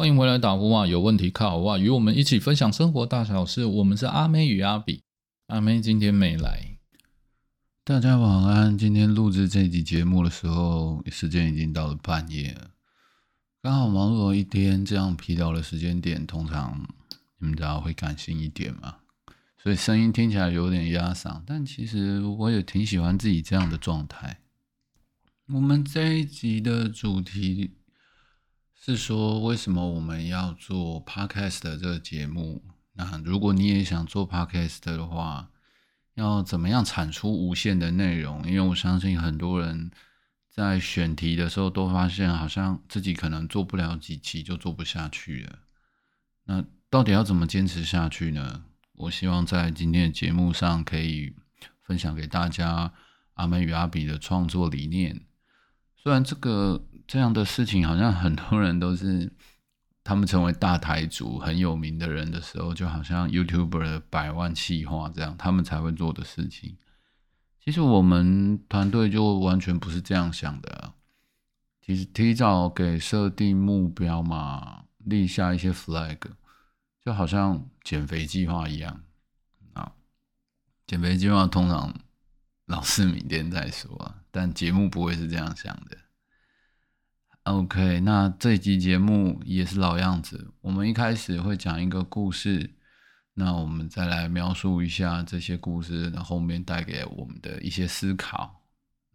欢迎回来打呼啊！有问题靠我啊！与我们一起分享生活大小事。我们是阿妹与阿比，阿妹今天没来。大家晚安。今天录制这集节目的时候，时间已经到了半夜了，刚好忙碌了一天，这样疲劳的时间点，通常你们知道会感性一点嘛？所以声音听起来有点压嗓，但其实我也挺喜欢自己这样的状态。我们这一集的主题。是说，为什么我们要做 podcast 这个节目？那如果你也想做 podcast 的话，要怎么样产出无限的内容？因为我相信很多人在选题的时候都发现，好像自己可能做不了几期就做不下去了。那到底要怎么坚持下去呢？我希望在今天的节目上可以分享给大家阿美与阿比的创作理念。虽然这个。这样的事情好像很多人都是，他们成为大台主很有名的人的时候，就好像 YouTuber 的百万企划这样，他们才会做的事情。其实我们团队就完全不是这样想的。其实提早给设定目标嘛，立下一些 flag，就好像减肥计划一样啊。减肥计划通常老是明天再说啊，但节目不会是这样想的。OK，那这一集节目也是老样子。我们一开始会讲一个故事，那我们再来描述一下这些故事的后面带给我们的一些思考。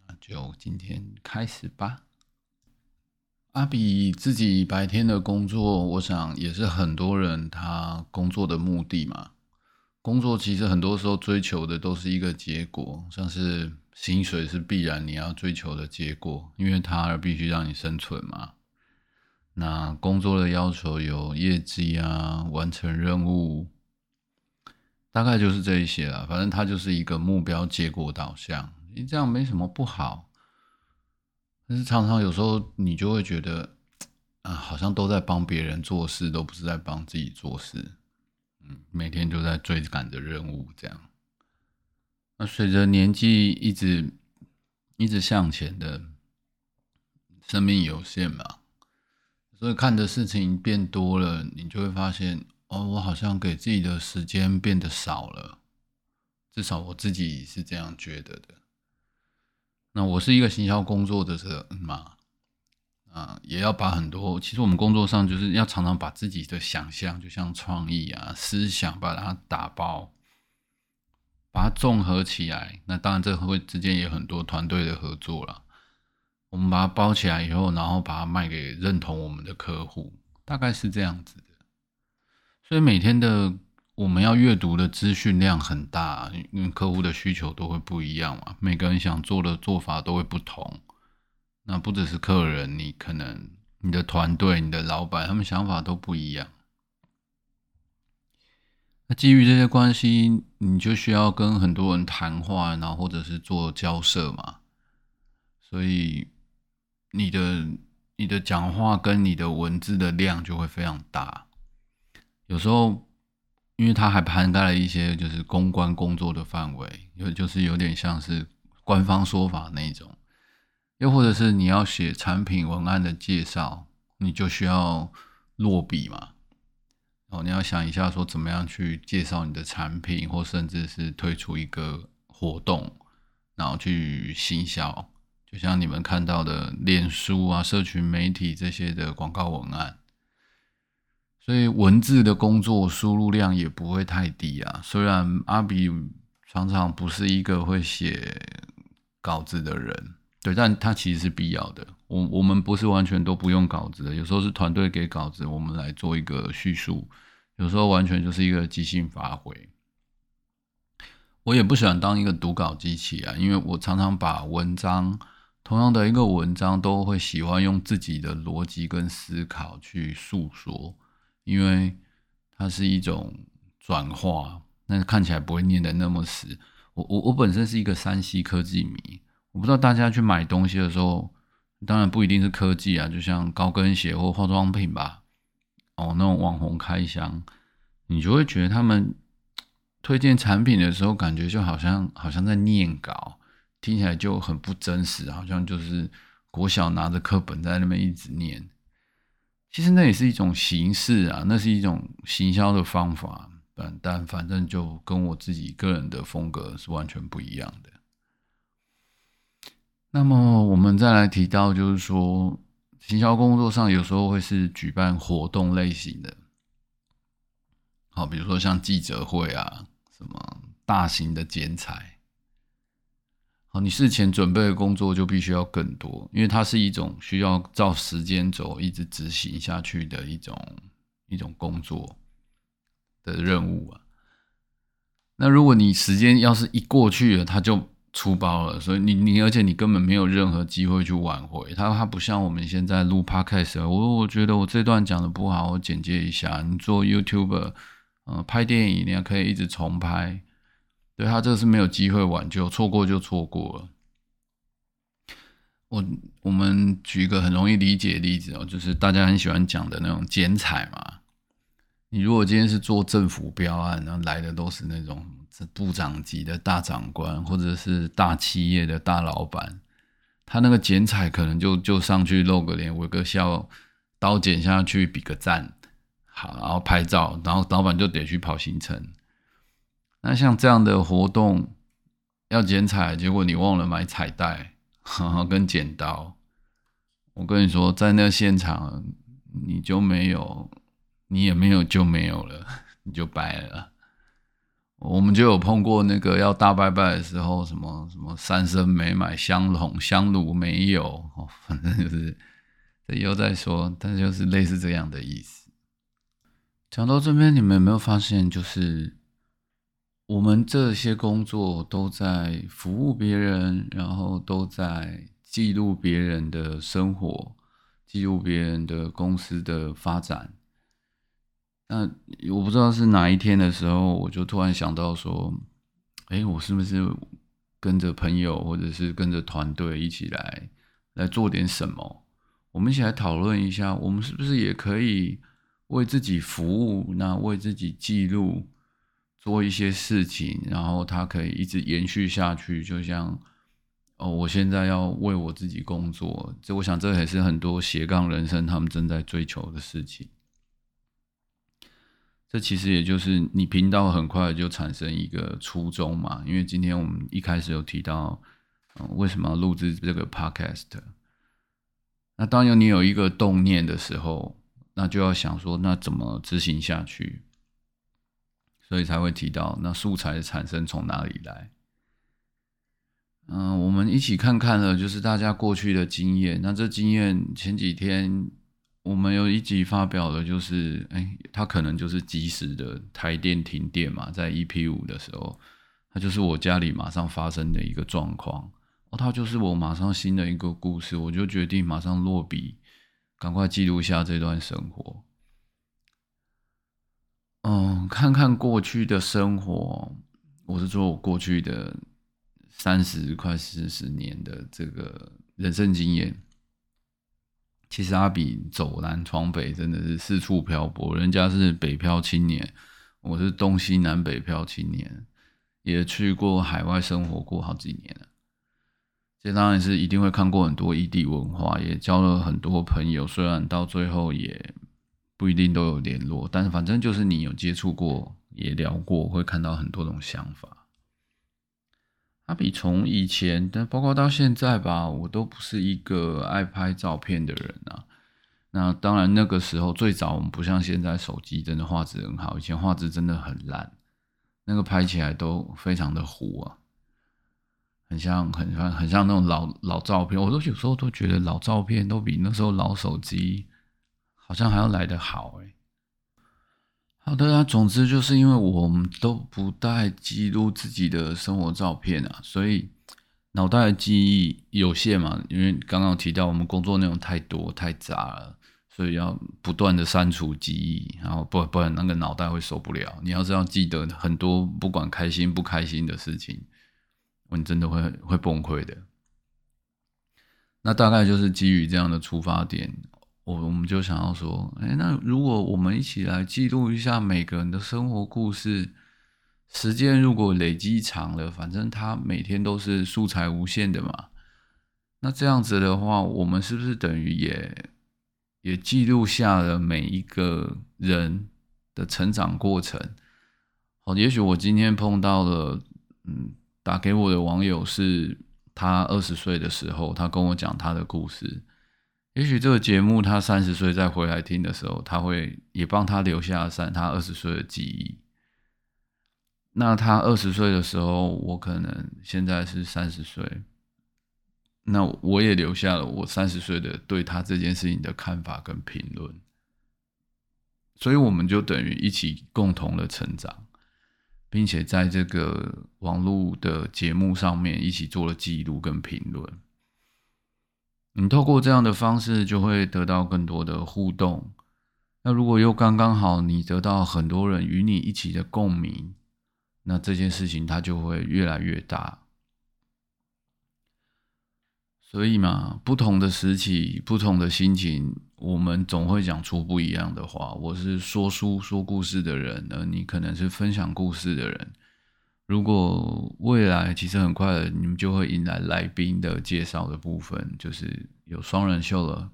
那就今天开始吧。阿比自己白天的工作，我想也是很多人他工作的目的嘛。工作其实很多时候追求的都是一个结果，像是薪水是必然你要追求的结果，因为它必须让你生存嘛。那工作的要求有业绩啊，完成任务，大概就是这一些了。反正它就是一个目标结果导向，你这样没什么不好。但是常常有时候你就会觉得，啊，好像都在帮别人做事，都不是在帮自己做事。嗯，每天都在追赶着任务，这样。那随着年纪一直一直向前的，生命有限嘛，所以看的事情变多了，你就会发现，哦，我好像给自己的时间变得少了。至少我自己是这样觉得的。那我是一个行销工作的人嘛。啊，也要把很多，其实我们工作上就是要常常把自己的想象，就像创意啊、思想，把它打包，把它综合起来。那当然，这会之间也很多团队的合作了。我们把它包起来以后，然后把它卖给认同我们的客户，大概是这样子的。所以每天的我们要阅读的资讯量很大，因为客户的需求都会不一样嘛，每个人想做的做法都会不同。那不只是客人，你可能你的团队、你的老板，他们想法都不一样。那基于这些关系，你就需要跟很多人谈话，然后或者是做交涉嘛。所以你的你的讲话跟你的文字的量就会非常大。有时候，因为它还涵盖了一些就是公关工作的范围，有就是有点像是官方说法那种。又或者是你要写产品文案的介绍，你就需要落笔嘛。哦，你要想一下说怎么样去介绍你的产品，或甚至是推出一个活动，然后去行销。就像你们看到的脸书啊、社群媒体这些的广告文案，所以文字的工作输入量也不会太低啊。虽然阿比常常不是一个会写稿子的人。对，但它其实是必要的。我我们不是完全都不用稿子的，有时候是团队给稿子，我们来做一个叙述。有时候完全就是一个即兴发挥。我也不喜欢当一个读稿机器啊，因为我常常把文章同样的一个文章，都会喜欢用自己的逻辑跟思考去诉说，因为它是一种转化，那看起来不会念的那么死。我我我本身是一个山西科技迷。我不知道大家去买东西的时候，当然不一定是科技啊，就像高跟鞋或化妆品吧。哦，那种网红开箱，你就会觉得他们推荐产品的时候，感觉就好像好像在念稿，听起来就很不真实，好像就是国小拿着课本在那边一直念。其实那也是一种形式啊，那是一种行销的方法，但但反正就跟我自己个人的风格是完全不一样的。那么我们再来提到，就是说，行销工作上有时候会是举办活动类型的，好，比如说像记者会啊，什么大型的剪彩，好，你事前准备的工作就必须要更多，因为它是一种需要照时间轴一直执行下去的一种一种工作的任务啊。那如果你时间要是一过去了，它就出包了，所以你你而且你根本没有任何机会去挽回他他不像我们现在录 podcast，我我觉得我这段讲的不好，我简介一下。你做 YouTuber，呃，拍电影你还可以一直重拍，对他这个是没有机会挽救，错过就错过了。我我们举一个很容易理解的例子哦，就是大家很喜欢讲的那种剪彩嘛。你如果今天是做政府标案，然后来的都是那种。是部长级的大长官，或者是大企业的大老板，他那个剪彩可能就就上去露个脸，微个笑，刀剪下去比个赞，好，然后拍照，然后老板就得去跑行程。那像这样的活动要剪彩，结果你忘了买彩带跟剪刀，我跟你说，在那现场你就没有，你也没有就没有了，你就白了。我们就有碰过那个要大拜拜的时候，什么什么三生没买香笼香炉没有，哦，反正就是这以后再说，但就是类似这样的意思。讲到这边，你们有没有发现，就是我们这些工作都在服务别人，然后都在记录别人的生活，记录别人的公司的发展。那我不知道是哪一天的时候，我就突然想到说，哎，我是不是跟着朋友或者是跟着团队一起来来做点什么？我们一起来讨论一下，我们是不是也可以为自己服务？那为自己记录做一些事情，然后它可以一直延续下去。就像哦，我现在要为我自己工作，这我想这也是很多斜杠人生他们正在追求的事情。这其实也就是你频道很快就产生一个初衷嘛，因为今天我们一开始有提到，嗯，为什么要录制这个 podcast？那当有你有一个动念的时候，那就要想说，那怎么执行下去？所以才会提到，那素材的产生从哪里来？嗯，我们一起看看了，就是大家过去的经验。那这经验前几天。我们有一集发表的，就是，哎，它可能就是及时的台电停电嘛，在 EP 五的时候，它就是我家里马上发生的一个状况，哦，它就是我马上新的一个故事，我就决定马上落笔，赶快记录下这段生活。嗯，看看过去的生活，我是说我过去的三十快四十年的这个人生经验。其实阿比走南闯北，真的是四处漂泊。人家是北漂青年，我是东西南北漂青年，也去过海外生活过好几年了。这当然是一定会看过很多异地文化，也交了很多朋友。虽然到最后也不一定都有联络，但是反正就是你有接触过，也聊过，会看到很多种想法。阿比从以前，但包括到现在吧，我都不是一个爱拍照片的人啊。那当然，那个时候最早我们不像现在手机真的画质很好，以前画质真的很烂，那个拍起来都非常的糊啊，很像很像很像那种老老照片。我都有时候都觉得老照片都比那时候老手机好像还要来得好哎。好的啊，总之就是因为我们都不带记录自己的生活照片啊，所以脑袋的记忆有限嘛。因为刚刚提到我们工作内容太多太杂了，所以要不断的删除记忆，然后不不然那个脑袋会受不了。你要是要记得很多不管开心不开心的事情，你真的会会崩溃的。那大概就是基于这样的出发点。我我们就想要说，哎，那如果我们一起来记录一下每个人的生活故事，时间如果累积长了，反正他每天都是素材无限的嘛。那这样子的话，我们是不是等于也也记录下了每一个人的成长过程。好，也许我今天碰到了，嗯，打给我的网友是他二十岁的时候，他跟我讲他的故事。也许这个节目他三十岁再回来听的时候，他会也帮他留下三他二十岁的记忆。那他二十岁的时候，我可能现在是三十岁，那我也留下了我三十岁的对他这件事情的看法跟评论。所以我们就等于一起共同的成长，并且在这个网络的节目上面一起做了记录跟评论。你透过这样的方式，就会得到更多的互动。那如果又刚刚好，你得到很多人与你一起的共鸣，那这件事情它就会越来越大。所以嘛，不同的时期，不同的心情，我们总会讲出不一样的话。我是说书说故事的人，而你可能是分享故事的人。如果未来其实很快，你们就会迎来来宾的介绍的部分，就是有双人秀了，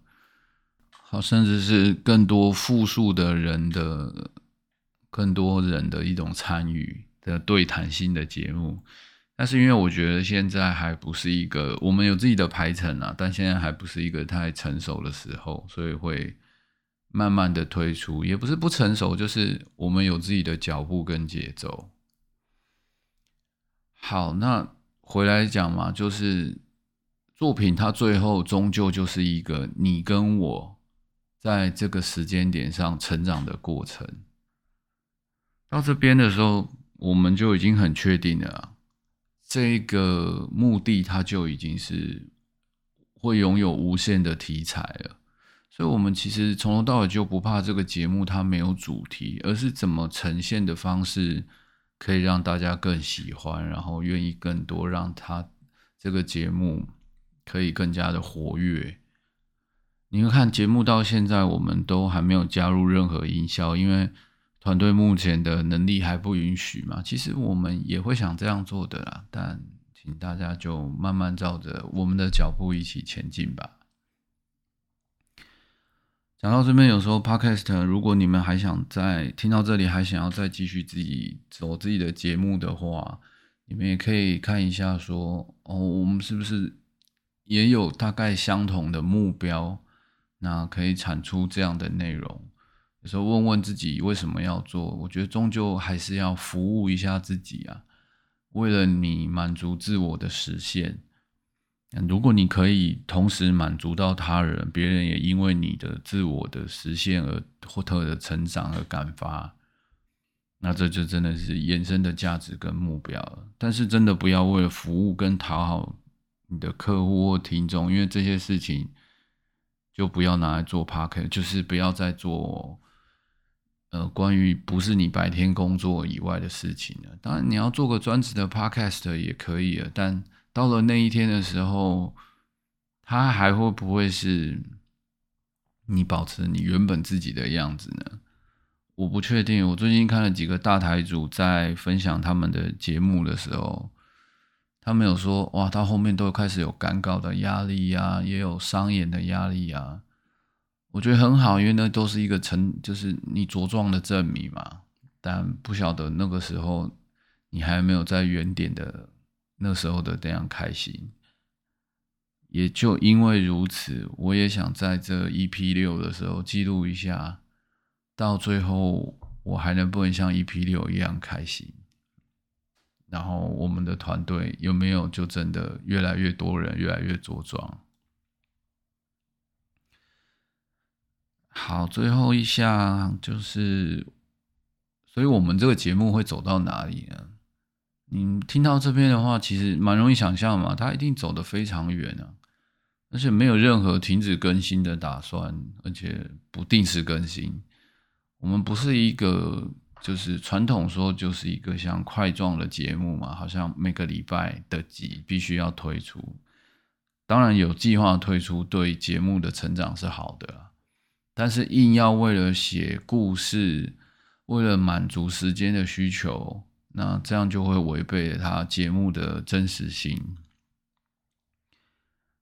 好，甚至是更多复数的人的，更多人的一种参与的对谈性的节目。但是因为我觉得现在还不是一个，我们有自己的排程啊，但现在还不是一个太成熟的时候，所以会慢慢的推出，也不是不成熟，就是我们有自己的脚步跟节奏。好，那回来讲嘛，就是作品它最后终究就是一个你跟我在这个时间点上成长的过程。到这边的时候，我们就已经很确定了，这个目的它就已经是会拥有无限的题材了。所以，我们其实从头到尾就不怕这个节目它没有主题，而是怎么呈现的方式。可以让大家更喜欢，然后愿意更多，让他这个节目可以更加的活跃。你们看节目到现在，我们都还没有加入任何音效，因为团队目前的能力还不允许嘛。其实我们也会想这样做的啦，但请大家就慢慢照着我们的脚步一起前进吧。讲到这边，有时候 podcast，如果你们还想再听到这里，还想要再继续自己走自己的节目的话，你们也可以看一下，说哦，我们是不是也有大概相同的目标？那可以产出这样的内容。有时候问问自己为什么要做？我觉得终究还是要服务一下自己啊，为了你满足自我的实现。如果你可以同时满足到他人，别人也因为你的自我的实现而获得的成长和感发，那这就真的是延伸的价值跟目标了。但是真的不要为了服务跟讨好你的客户或听众，因为这些事情就不要拿来做 p a r k 就是不要再做呃关于不是你白天工作以外的事情了。当然你要做个专职的 podcast 也可以了，但。到了那一天的时候，他还会不会是你保持你原本自己的样子呢？我不确定。我最近看了几个大台主在分享他们的节目的时候，他们有说：“哇，到后面都开始有赶稿的压力呀，也有商演的压力呀。”我觉得很好，因为那都是一个成，就是你茁壮的证明嘛。但不晓得那个时候你还没有在原点的。那时候的这样开心，也就因为如此，我也想在这 EP 六的时候记录一下，到最后我还能不能像 EP 六一样开心？然后我们的团队有没有就真的越来越多人，越来越茁壮？好，最后一项就是，所以我们这个节目会走到哪里呢？你听到这边的话，其实蛮容易想象嘛，他一定走得非常远啊，而且没有任何停止更新的打算，而且不定时更新。我们不是一个就是传统说就是一个像块状的节目嘛，好像每个礼拜的集必须要推出。当然有计划推出，对节目的成长是好的，但是硬要为了写故事，为了满足时间的需求。那这样就会违背他节目的真实性。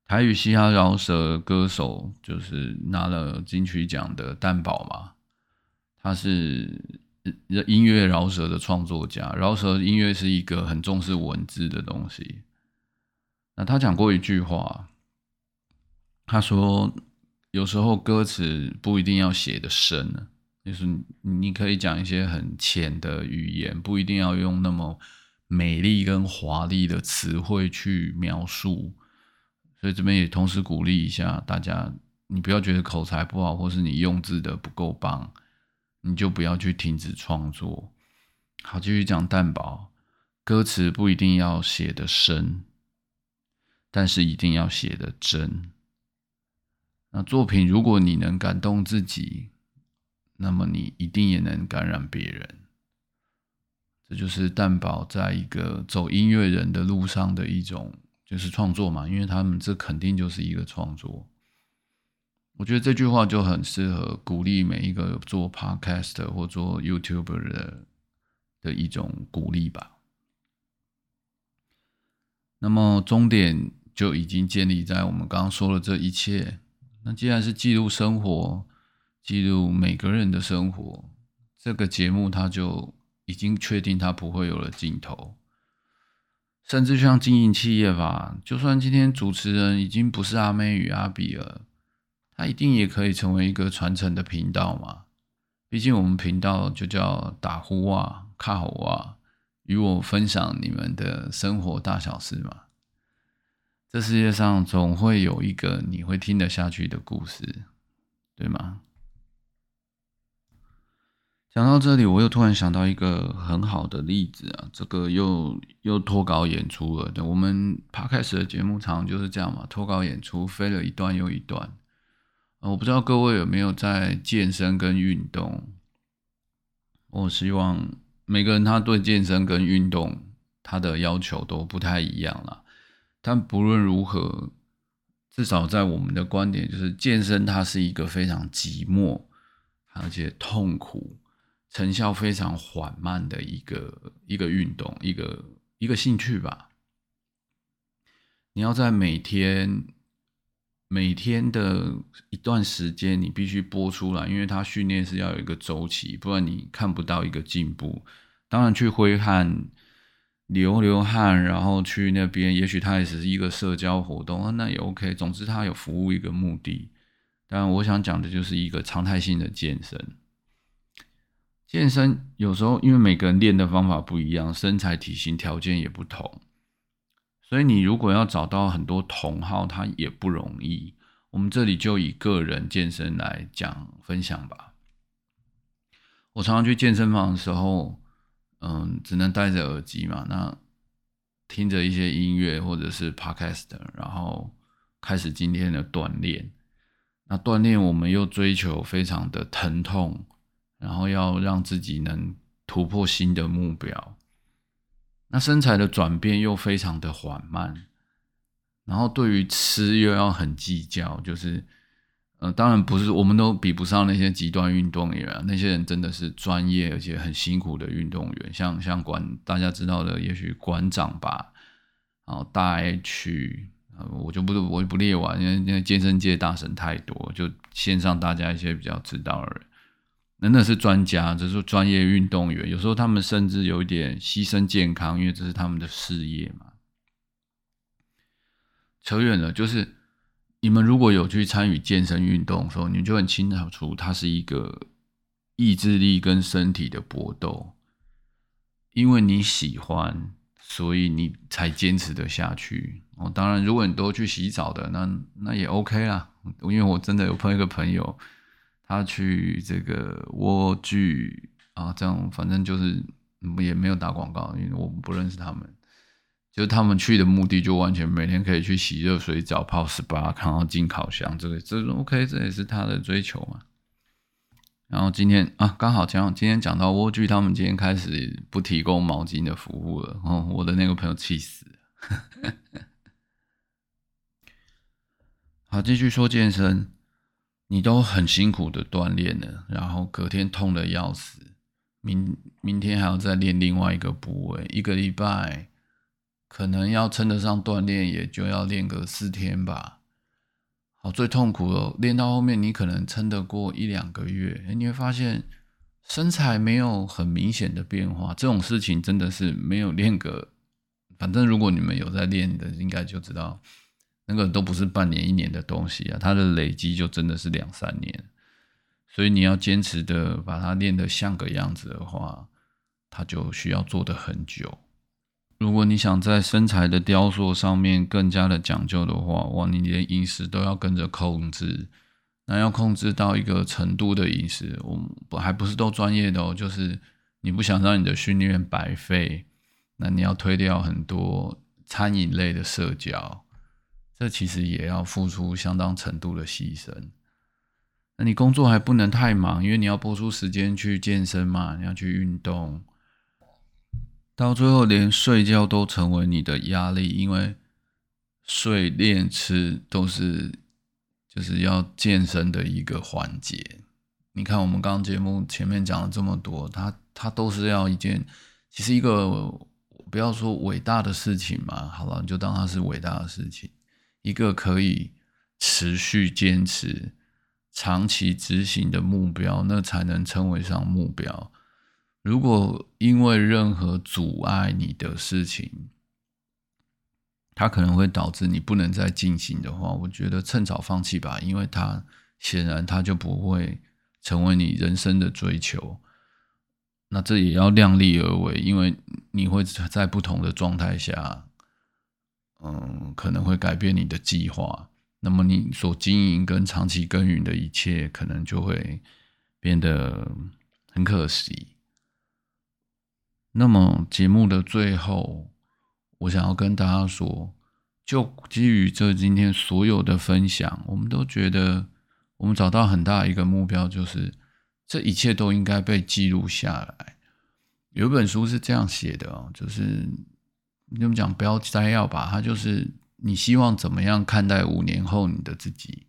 台语嘻哈饶舌歌手，就是拿了金曲奖的蛋宝嘛，他是音乐饶舌的创作家。饶舌音乐是一个很重视文字的东西。那他讲过一句话，他说：“有时候歌词不一定要写的深，就是你可以讲一些很浅的语言，不一定要用那么美丽跟华丽的词汇去描述。”所以这边也同时鼓励一下大家，你不要觉得口才不好，或是你用字的不够棒，你就不要去停止创作。好，继续讲蛋堡，歌词不一定要写的深。但是一定要写的真。那作品，如果你能感动自己，那么你一定也能感染别人。这就是蛋宝在一个走音乐人的路上的一种，就是创作嘛，因为他们这肯定就是一个创作。我觉得这句话就很适合鼓励每一个做 podcast 或做 YouTuber 的的一种鼓励吧。那么终点。就已经建立在我们刚刚说的这一切。那既然是记录生活，记录每个人的生活，这个节目它就已经确定它不会有了尽头。甚至像经营企业吧，就算今天主持人已经不是阿妹与阿比了，他一定也可以成为一个传承的频道嘛。毕竟我们频道就叫打呼啊、卡吼啊，与我分享你们的生活大小事嘛。这世界上总会有一个你会听得下去的故事，对吗？讲到这里，我又突然想到一个很好的例子啊，这个又又脱稿演出了。我们爬开始的节目常就是这样嘛，脱稿演出，飞了一段又一段。我不知道各位有没有在健身跟运动？我希望每个人他对健身跟运动他的要求都不太一样了。但不论如何，至少在我们的观点，就是健身它是一个非常寂寞，而且痛苦、成效非常缓慢的一个一个运动，一个一个兴趣吧。你要在每天每天的一段时间，你必须播出来，因为它训练是要有一个周期，不然你看不到一个进步。当然，去挥汗。流流汗，然后去那边，也许它也只是一个社交活动，那也 OK。总之，它有服务一个目的。但我想讲的就是一个常态性的健身。健身有时候因为每个人练的方法不一样，身材体型条件也不同，所以你如果要找到很多同好，它也不容易。我们这里就以个人健身来讲分享吧。我常常去健身房的时候。嗯，只能戴着耳机嘛，那听着一些音乐或者是 podcast，然后开始今天的锻炼。那锻炼我们又追求非常的疼痛，然后要让自己能突破新的目标。那身材的转变又非常的缓慢，然后对于吃又要很计较，就是。呃，当然不是，我们都比不上那些极端运动员。那些人真的是专业而且很辛苦的运动员，像像馆大家知道的，也许馆长吧，然后大 H，我就不我就不列完，因为因为健身界大神太多，就线上大家一些比较知道的人，那那是专家，这是专业运动员。有时候他们甚至有一点牺牲健康，因为这是他们的事业嘛。扯远了，就是。你们如果有去参与健身运动的时候，你就很清楚，它是一个意志力跟身体的搏斗。因为你喜欢，所以你才坚持的下去。哦，当然，如果你都去洗澡的，那那也 OK 啦。因为我真的有碰一个朋友，他去这个蜗居啊，这样反正就是也没有打广告，因为我不认识他们。就他们去的目的，就完全每天可以去洗热水澡、泡 SPA，然后进烤箱，这个这 OK，这也是他的追求嘛。然后今天啊，刚好讲今天讲到蜗居，他们今天开始不提供毛巾的服务了。哦，我的那个朋友气死了。好，继续说健身，你都很辛苦的锻炼了，然后隔天痛的要死，明明天还要再练另外一个部位，一个礼拜。可能要称得上锻炼，也就要练个四天吧。好，最痛苦的练到后面，你可能撑得过一两个月，你会发现身材没有很明显的变化。这种事情真的是没有练个，反正如果你们有在练的，应该就知道，那个都不是半年一年的东西啊，它的累积就真的是两三年。所以你要坚持的把它练得像个样子的话，它就需要做的很久。如果你想在身材的雕塑上面更加的讲究的话，哇，你连饮食都要跟着控制，那要控制到一个程度的饮食，我不还不是都专业的哦，就是你不想让你的训练白费，那你要推掉很多餐饮类的社交，这其实也要付出相当程度的牺牲。那你工作还不能太忙，因为你要播出时间去健身嘛，你要去运动。到最后，连睡觉都成为你的压力，因为睡、练、吃都是就是要健身的一个环节。你看，我们刚刚节目前面讲了这么多，它它都是要一件，其实一个不要说伟大的事情嘛，好了，你就当它是伟大的事情，一个可以持续坚持、长期执行的目标，那才能称为上目标。如果因为任何阻碍你的事情，它可能会导致你不能再进行的话，我觉得趁早放弃吧，因为它显然它就不会成为你人生的追求。那这也要量力而为，因为你会在不同的状态下，嗯，可能会改变你的计划。那么你所经营跟长期耕耘的一切，可能就会变得很可惜。那么节目的最后，我想要跟大家说，就基于这今天所有的分享，我们都觉得我们找到很大一个目标，就是这一切都应该被记录下来。有本书是这样写的哦，就是你怎么讲，不要摘要吧，它就是你希望怎么样看待五年后你的自己。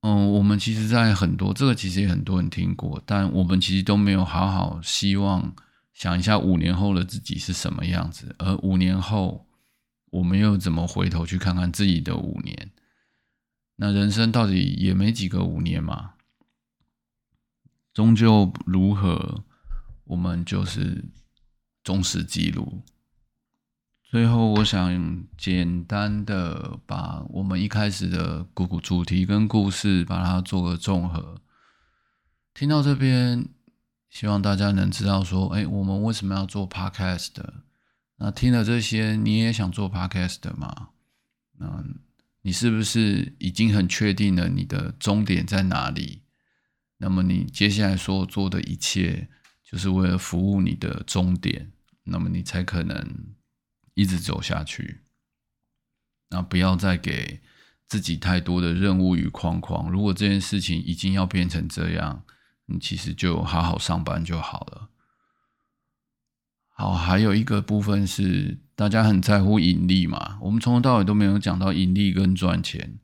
嗯，我们其实，在很多这个其实也很多人听过，但我们其实都没有好好希望。想一下五年后的自己是什么样子，而五年后我们又怎么回头去看看自己的五年？那人生到底也没几个五年嘛，终究如何，我们就是忠实记录。最后，我想简单的把我们一开始的故主题跟故事，把它做个综合。听到这边。希望大家能知道说，哎，我们为什么要做 podcast？那听了这些，你也想做 podcast 吗？那你是不是已经很确定了你的终点在哪里？那么你接下来所做的一切，就是为了服务你的终点，那么你才可能一直走下去。那不要再给自己太多的任务与框框。如果这件事情已经要变成这样，你其实就好好上班就好了。好，还有一个部分是大家很在乎盈利嘛？我们从头到尾都没有讲到盈利跟赚钱。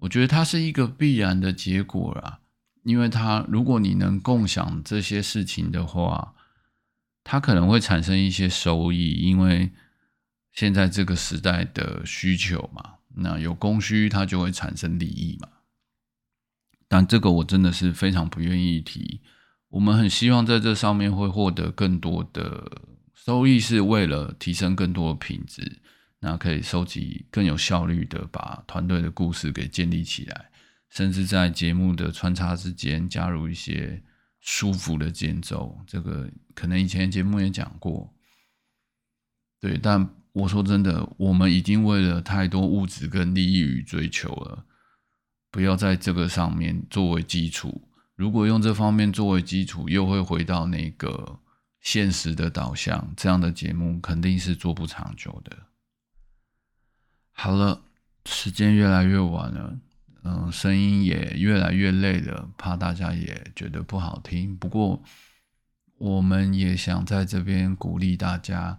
我觉得它是一个必然的结果啦，因为它如果你能共享这些事情的话，它可能会产生一些收益，因为现在这个时代的需求嘛，那有供需，它就会产生利益嘛。但这个我真的是非常不愿意提。我们很希望在这上面会获得更多的收益，是为了提升更多的品质，那可以收集更有效率的把团队的故事给建立起来，甚至在节目的穿插之间加入一些舒服的节奏。这个可能以前节目也讲过，对。但我说真的，我们已经为了太多物质跟利益与追求了。不要在这个上面作为基础。如果用这方面作为基础，又会回到那个现实的导向，这样的节目肯定是做不长久的。好了，时间越来越晚了，嗯，声音也越来越累了，怕大家也觉得不好听。不过，我们也想在这边鼓励大家，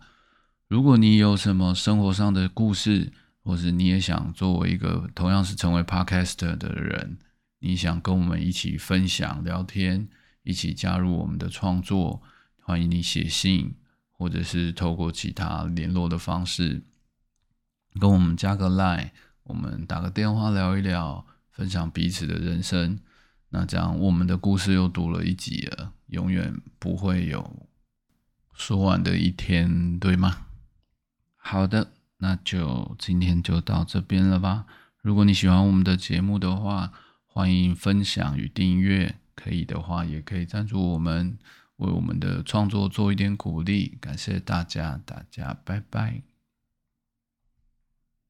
如果你有什么生活上的故事，或是你也想作为一个同样是成为 podcaster 的人，你想跟我们一起分享聊天，一起加入我们的创作，欢迎你写信，或者是透过其他联络的方式跟我们加个 line，我们打个电话聊一聊，分享彼此的人生。那这样我们的故事又读了一集了，永远不会有说完的一天，对吗？好的，那就今天就到这边了吧。如果你喜欢我们的节目的话，欢迎分享与订阅。可以的话，也可以赞助我们，为我们的创作做一点鼓励。感谢大家，大家拜拜。